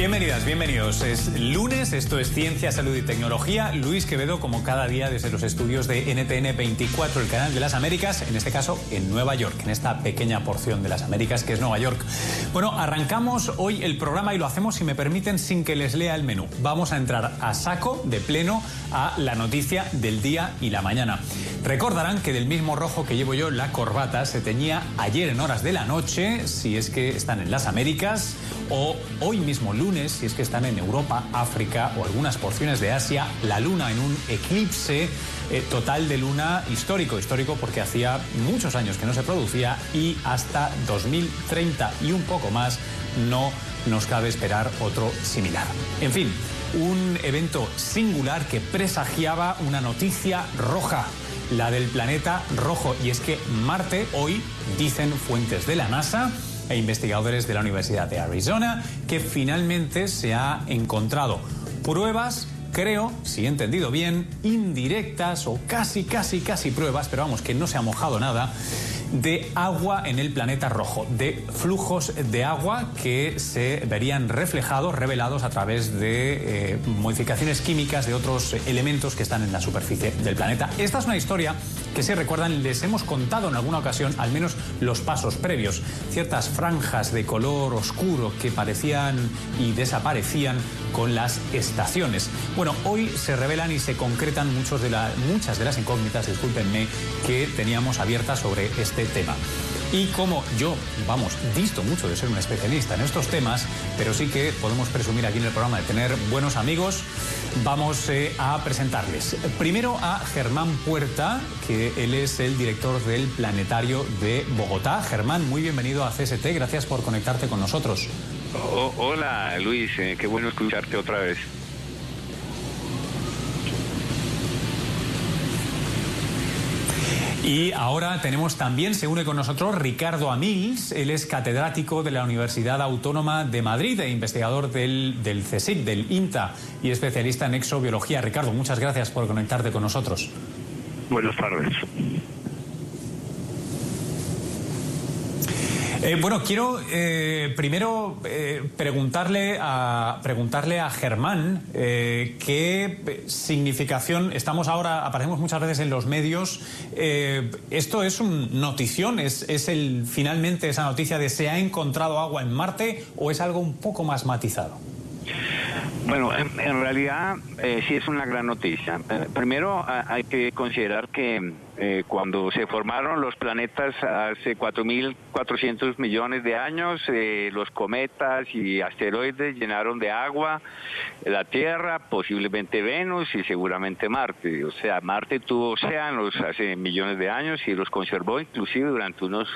Bienvenidas, bienvenidos. Es lunes, esto es Ciencia, Salud y Tecnología. Luis Quevedo, como cada día desde los estudios de NTN 24, el canal de las Américas, en este caso en Nueva York, en esta pequeña porción de las Américas que es Nueva York. Bueno, arrancamos hoy el programa y lo hacemos, si me permiten, sin que les lea el menú. Vamos a entrar a saco, de pleno, a la noticia del día y la mañana. Recordarán que del mismo rojo que llevo yo la corbata se teñía ayer en horas de la noche, si es que están en las Américas, o hoy mismo lunes, si es que están en Europa, África o algunas porciones de Asia, la luna en un eclipse eh, total de luna histórico, histórico porque hacía muchos años que no se producía y hasta 2030 y un poco más no nos cabe esperar otro similar. En fin, un evento singular que presagiaba una noticia roja la del planeta rojo. Y es que Marte hoy, dicen fuentes de la NASA, e investigadores de la Universidad de Arizona que finalmente se ha encontrado pruebas creo, si he entendido bien, indirectas o casi, casi, casi pruebas, pero vamos, que no se ha mojado nada, de agua en el planeta rojo, de flujos de agua que se verían reflejados, revelados a través de eh, modificaciones químicas de otros elementos que están en la superficie del planeta. Esta es una historia que si recuerdan les hemos contado en alguna ocasión al menos los pasos previos, ciertas franjas de color oscuro que parecían y desaparecían con las estaciones. Bueno, hoy se revelan y se concretan muchos de la, muchas de las incógnitas, discúlpenme, que teníamos abiertas sobre este tema. Y como yo, vamos, visto mucho de ser un especialista en estos temas, pero sí que podemos presumir aquí en el programa de tener buenos amigos, vamos eh, a presentarles. Primero a Germán Puerta, que él es el director del Planetario de Bogotá. Germán, muy bienvenido a CST, gracias por conectarte con nosotros. hola Luis, eh, qué bueno escucharte otra vez. Y ahora tenemos también, se une con nosotros Ricardo Amils, él es catedrático de la Universidad Autónoma de Madrid e investigador del, del CSIC, del INTA y especialista en exobiología. Ricardo, muchas gracias por conectarte con nosotros. Buenas tardes. Eh, bueno, quiero eh, primero eh, preguntarle, a, preguntarle a Germán qué significación, estamos ahora, aparecemos muchas veces en los medios, ¿esto es un notición? ¿Es, ¿Es el finalmente esa noticia de se ha encontrado agua en Marte o es algo un poco más matizado? Bueno, en, realidad eh, sí es una gran noticia. Eh, primero hay que considerar que eh, cuando se formaron los planetas hace 4.400 millones de años, los cometas y asteroides llenaron de agua la Tierra, posiblemente Venus y seguramente Marte. O sea, Marte tuvo océanos hace millones de años y los conservó inclusive durante unos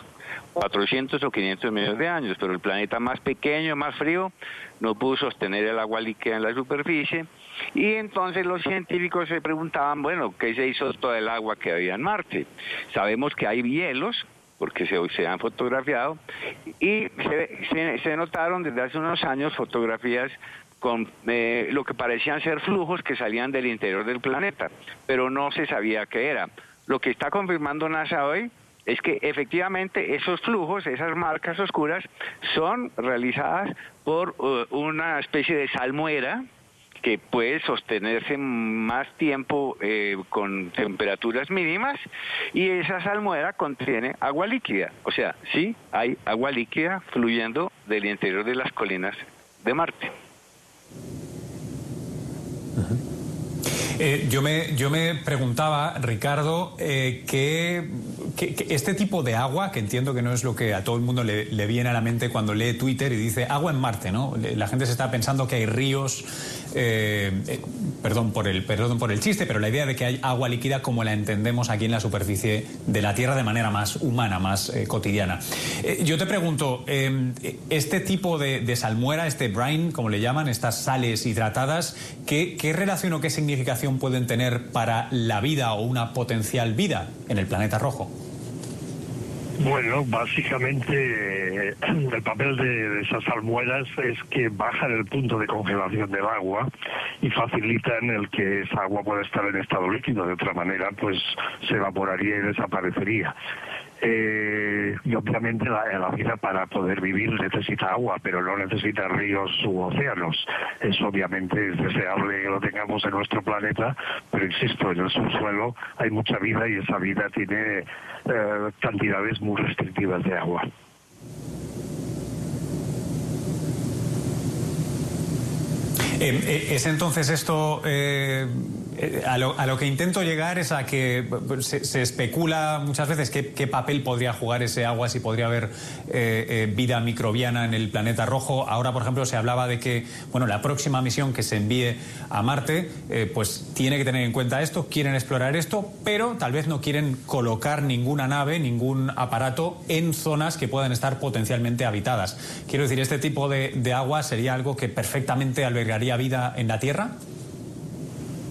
400 o 500 millones de años, pero el planeta más pequeño, más frío, no pudo sostener el agua líquida en la superficie y entonces los científicos se preguntaban, bueno, ¿qué se hizo todo el agua que había en Marte? Sabemos que hay hielos, porque se, se han fotografiado, y se, notaron desde hace unos años fotografías con eh, lo que parecían ser flujos que salían del interior del planeta, pero no se sabía qué era. Lo que está confirmando NASA hoy es que efectivamente esos flujos, esas marcas oscuras, son realizadas por uh, una especie de salmuera que puede sostenerse más tiempo eh, con temperaturas mínimas y esa salmuera contiene agua líquida. O sea, sí hay agua líquida fluyendo del interior de las colinas de Marte. Eh, yo, me, yo me preguntaba, Ricardo, eh, este tipo de agua, que entiendo que no es lo que a todo el mundo le, viene a la mente cuando lee Twitter y dice agua en Marte, ¿no? La gente se está pensando que hay ríos, eh, perdón, por el, perdón por el chiste, pero la idea de que hay agua líquida como la entendemos aquí en la superficie de la Tierra de manera más humana, más cotidiana. yo te pregunto, este tipo de, salmuera, este brine, como le llaman, estas sales hidratadas, ¿qué, qué relación o qué significación pueden tener para la vida o una potencial vida en el planeta rojo? Bueno, básicamente el papel de, esas almueras es que bajan el punto de congelación del agua y facilitan el que esa agua pueda estar en estado líquido. De otra manera, pues se evaporaría y desaparecería. Eh, y obviamente la, vida para poder vivir necesita agua, pero no necesita ríos u océanos. Eso obviamente es deseable que lo tengamos en nuestro planeta, pero insisto, en el subsuelo hay mucha vida y esa vida tiene eh, cantidades muy restrictivas de agua. Eh, ¿Es entonces esto a lo, a lo, que intento llegar es a que pues, se, especula muchas veces qué, papel podría jugar ese agua, si podría haber eh, eh, vida microbiana en el planeta rojo. Ahora, por ejemplo, se hablaba de que bueno, la próxima misión que se envíe a Marte eh, pues tiene que tener en cuenta esto, quieren explorar esto, pero tal vez no quieren colocar ninguna nave, ningún aparato en zonas que puedan estar potencialmente habitadas. Quiero decir, ¿este tipo de agua sería algo que perfectamente albergaría vida en la Tierra?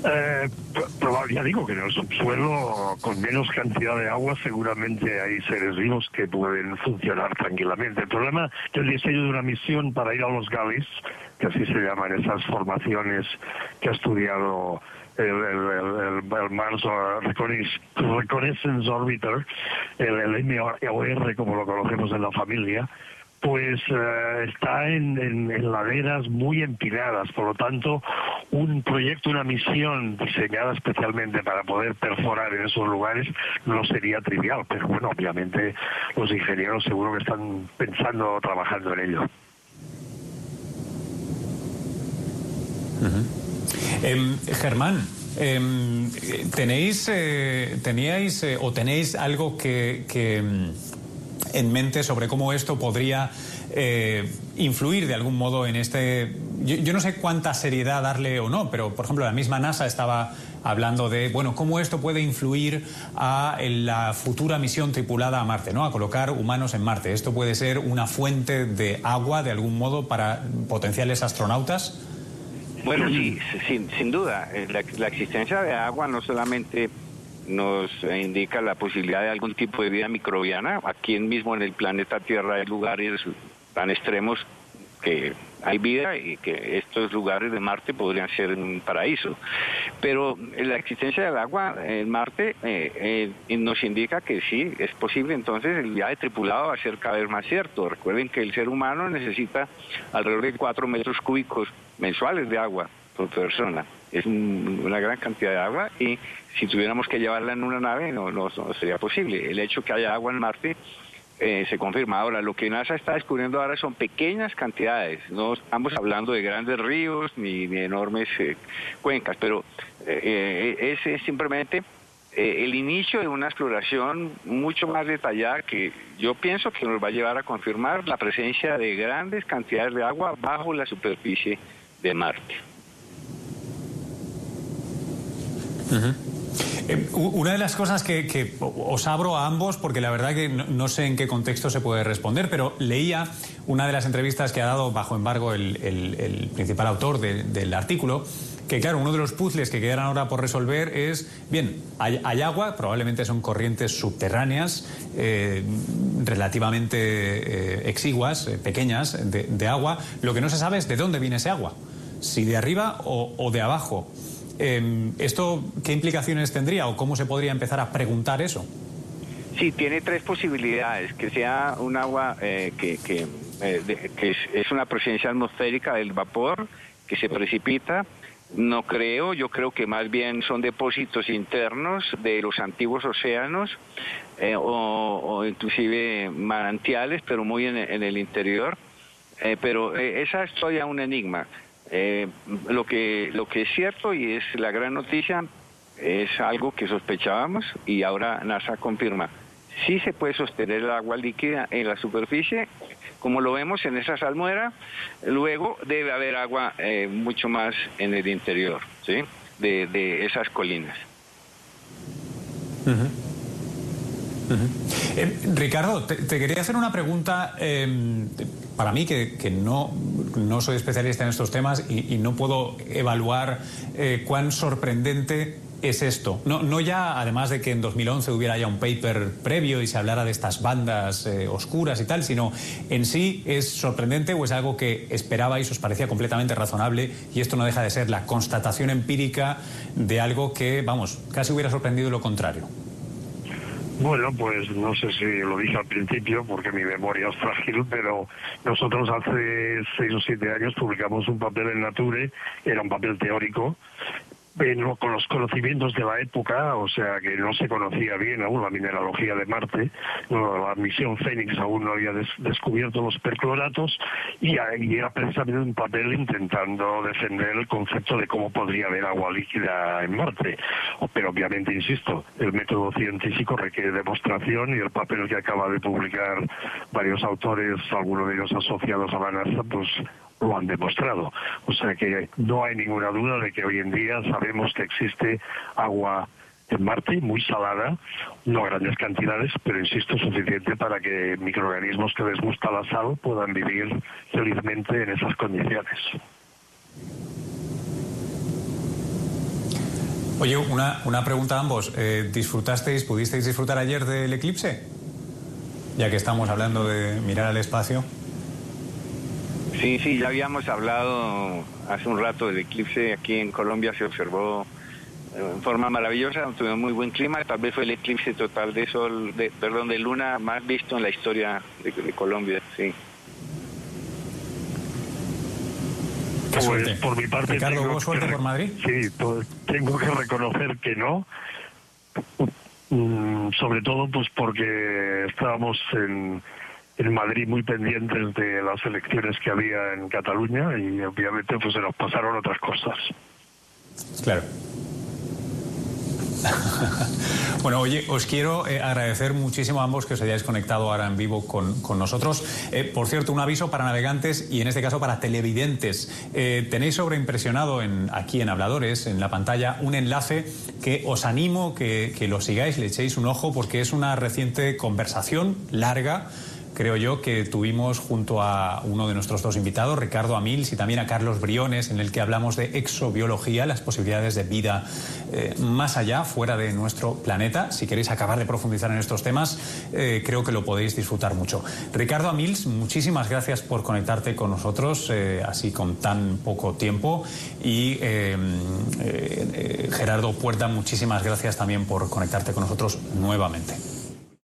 Eh, digo que en el subsuelo, con menos cantidad de agua, seguramente hay seres vivos que pueden funcionar tranquilamente. El problema del diseño de una misión para ir a los Galis, que así se llaman esas formaciones que ha estudiado el, el, el, el Mars Reconnaissance Orbiter, el, el MOR, como lo conocemos en la familia, pues uh, está en, en, laderas muy empinadas. Por lo tanto, un proyecto, una misión diseñada especialmente para poder perforar en esos lugares no sería trivial. Pero bueno, obviamente los ingenieros seguro que están pensando trabajando en ello. Eh, Germán, eh, ¿tenéis, eh, teníais eh, o tenéis algo que, que en mente sobre cómo esto podría eh, influir de algún modo en este... Yo, yo, no sé cuánta seriedad darle o no, pero por ejemplo la misma NASA estaba hablando de, bueno, cómo esto puede influir a la futura misión tripulada a Marte, ¿no? A colocar humanos en Marte. ¿Esto puede ser una fuente de agua de algún modo para potenciales astronautas? Bueno, sí, sin, duda. La, la existencia de agua no solamente nos indica la posibilidad de algún tipo de vida microbiana. Aquí mismo en el planeta Tierra hay lugares tan extremos que hay vida y que estos lugares de Marte podrían ser un paraíso. Pero la existencia del agua en Marte eh, eh, nos indica que sí, es posible entonces el viaje tripulado va a ser cada vez más cierto. Recuerden que el ser humano necesita alrededor de 4 metros cúbicos mensuales de agua por persona. Es una gran cantidad de agua y si tuviéramos que llevarla en una nave no, no, sería posible. El hecho que haya agua en Marte eh, se confirma. Ahora, lo que NASA está descubriendo ahora son pequeñas cantidades. No estamos hablando de grandes ríos ni, ni enormes eh, cuencas, pero eh, es, es, simplemente el inicio de una exploración mucho más detallada que yo pienso que nos va a llevar a confirmar la presencia de grandes cantidades de agua bajo la superficie de Marte. Eh, una de las cosas que, os abro a ambos, porque la verdad que no, no, sé en qué contexto se puede responder, pero leía una de las entrevistas que ha dado bajo embargo el, principal autor de, del artículo, que claro, uno de los puzzles que quedan ahora por resolver es, bien, hay, hay agua, probablemente son corrientes subterráneas, eh, relativamente eh, exiguas, pequeñas, de, de, agua. Lo que no se sabe es de dónde viene ese agua, si de arriba o de abajo. Eh, ¿Esto qué implicaciones tendría o cómo se podría empezar a preguntar eso? Sí, tiene tres posibilidades. Que sea un agua eh, que, que, eh, que es, una presencia atmosférica del vapor que se precipita. No creo, yo creo que más bien son depósitos internos de los antiguos océanos eh, o, o, inclusive manantiales, pero muy en, en el interior. pero esa es todavía un enigma. Eh, lo que lo que es cierto y es la gran noticia es algo que sospechábamos y ahora NASA confirma. Sí se puede sostener el agua líquida en la superficie, como lo vemos en esa salmuera, luego debe haber agua eh, mucho más en el interior ¿sí? de, de esas colinas. Eh, Ricardo, te, quería hacer una pregunta eh, para mí que, no, no, soy especialista en estos temas y, y no puedo evaluar eh, cuán sorprendente es esto. No, no, ya, además de que en 2011 hubiera ya un paper previo y se hablara de estas bandas eh, oscuras y tal, sino en sí es sorprendente o es algo que esperabais, os parecía completamente razonable y esto no deja de ser la constatación empírica de algo que, vamos, casi hubiera sorprendido lo contrario. Bueno, pues no sé si lo dije al principio porque mi memoria es frágil, pero nosotros hace seis o siete años publicamos un papel en Nature, era un papel teórico, con los conocimientos de la época, o sea que no se conocía bien aún la mineralogía de Marte, la misión Fénix aún no había descubierto los percloratos y, era precisamente un papel intentando defender el concepto de cómo podría haber agua líquida en Marte. Pero obviamente, insisto, el método científico requiere demostración y el papel que acaba de publicar varios autores, algunos de ellos asociados a la NASA, pues lo han demostrado. O sea que no hay ninguna duda de que hoy en día sabemos que existe agua en Marte muy salada, no grandes cantidades, pero insisto, suficiente para que microorganismos que les gusta la sal puedan vivir felizmente en esas condiciones. Oye, una, una pregunta a ambos. Eh, ¿Disfrutasteis, pudisteis disfrutar ayer del eclipse? Ya que estamos hablando de mirar al espacio. Sí, sí, ya habíamos hablado hace un rato del eclipse. Aquí en Colombia se observó eh, en forma maravillosa, tuvo muy buen clima. Tal vez fue el eclipse total de sol, de, perdón, de luna más visto en la historia de, Colombia. Sí. Pues, por mi parte, Ricardo, ¿hubo suerte por Madrid? Sí, pues, tengo que reconocer que no. Mm, sobre todo, pues porque estábamos en en Madrid muy pendientes de las elecciones que había en Cataluña y obviamente pues se nos pasaron otras cosas. Claro. bueno, oye, os quiero eh, agradecer muchísimo a ambos que os hayáis conectado ahora en vivo con, nosotros. Eh, por cierto, un aviso para navegantes y en este caso para televidentes. Eh, tenéis sobreimpresionado en, aquí en Habladores, en la pantalla, un enlace que os animo que, que lo sigáis, le echéis un ojo porque es una reciente conversación larga creo yo, que tuvimos junto a uno de nuestros dos invitados, Ricardo Amils, y también a Carlos Briones, en el que hablamos de exobiología, las posibilidades de vida eh, más allá, fuera de nuestro planeta. Si queréis acabar de profundizar en estos temas, eh, creo que lo podéis disfrutar mucho. Ricardo Amils, muchísimas gracias por conectarte con nosotros, eh, así con tan poco tiempo. Y Gerardo Puerta, muchísimas gracias también por conectarte con nosotros nuevamente.